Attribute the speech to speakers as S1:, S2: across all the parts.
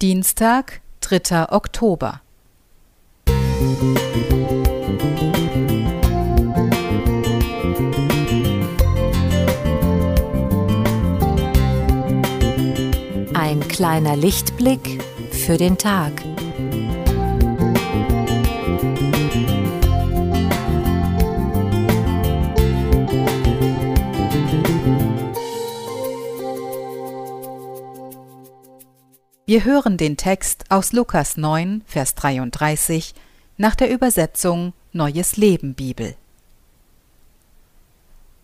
S1: Dienstag, 3. Oktober.
S2: Ein kleiner Lichtblick für den Tag.
S1: Wir hören den Text aus Lukas 9, Vers 33 nach der Übersetzung Neues Leben Bibel.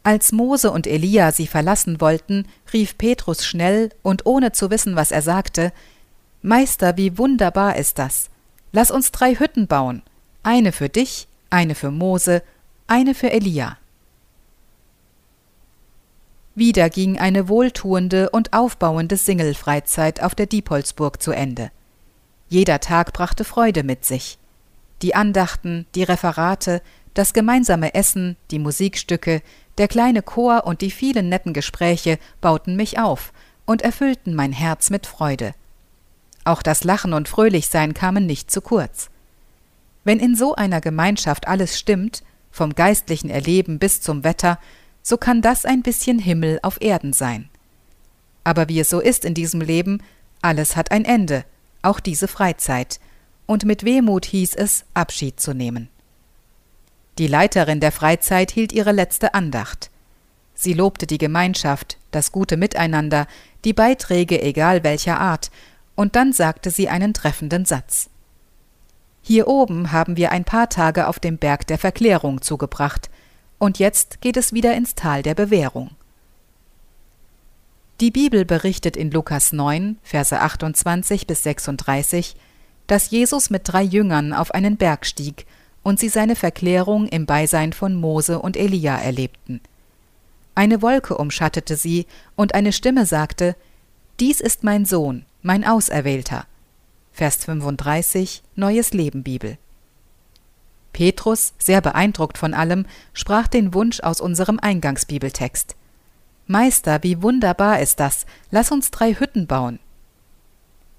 S1: Als Mose und Elia sie verlassen wollten, rief Petrus schnell und ohne zu wissen, was er sagte, Meister, wie wunderbar ist das. Lass uns drei Hütten bauen, eine für dich, eine für Mose, eine für Elia. Wieder ging eine wohltuende und aufbauende Singelfreizeit auf der Diepholzburg zu Ende. Jeder Tag brachte Freude mit sich. Die Andachten, die Referate, das gemeinsame Essen, die Musikstücke, der kleine Chor und die vielen netten Gespräche bauten mich auf und erfüllten mein Herz mit Freude. Auch das Lachen und Fröhlichsein kamen nicht zu kurz. Wenn in so einer Gemeinschaft alles stimmt, vom geistlichen Erleben bis zum Wetter, so kann das ein bisschen Himmel auf Erden sein. Aber wie es so ist in diesem Leben, alles hat ein Ende, auch diese Freizeit, und mit Wehmut hieß es, Abschied zu nehmen. Die Leiterin der Freizeit hielt ihre letzte Andacht. Sie lobte die Gemeinschaft, das gute Miteinander, die Beiträge egal welcher Art, und dann sagte sie einen treffenden Satz. Hier oben haben wir ein paar Tage auf dem Berg der Verklärung zugebracht, und jetzt geht es wieder ins Tal der Bewährung. Die Bibel berichtet in Lukas 9, Verse 28 bis 36, dass Jesus mit drei Jüngern auf einen Berg stieg und sie seine Verklärung im Beisein von Mose und Elia erlebten. Eine Wolke umschattete sie, und eine Stimme sagte, Dies ist mein Sohn, mein Auserwählter. Vers 35, Neues Leben Bibel. Petrus, sehr beeindruckt von allem, sprach den Wunsch aus unserem Eingangsbibeltext. Meister, wie wunderbar ist das, lass uns drei Hütten bauen.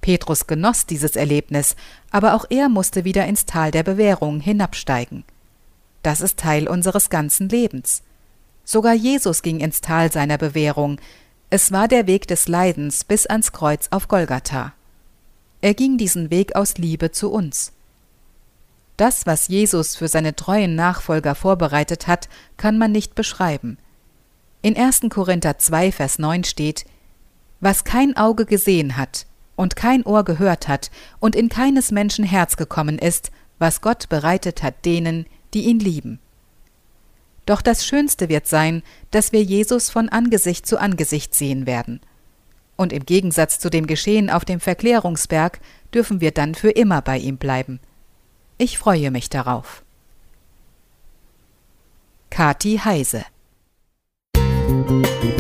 S1: Petrus genoss dieses Erlebnis, aber auch er musste wieder ins Tal der Bewährung hinabsteigen. Das ist Teil unseres ganzen Lebens. Sogar Jesus ging ins Tal seiner Bewährung. Es war der Weg des Leidens bis ans Kreuz auf Golgatha. Er ging diesen Weg aus Liebe zu uns. Das, was Jesus für seine treuen Nachfolger vorbereitet hat, kann man nicht beschreiben. In 1. Korinther 2, Vers 9 steht, Was kein Auge gesehen hat und kein Ohr gehört hat und in keines Menschen Herz gekommen ist, was Gott bereitet hat denen, die ihn lieben. Doch das Schönste wird sein, dass wir Jesus von Angesicht zu Angesicht sehen werden. Und im Gegensatz zu dem Geschehen auf dem Verklärungsberg dürfen wir dann für immer bei ihm bleiben. Ich freue mich darauf. Kati Heise Musik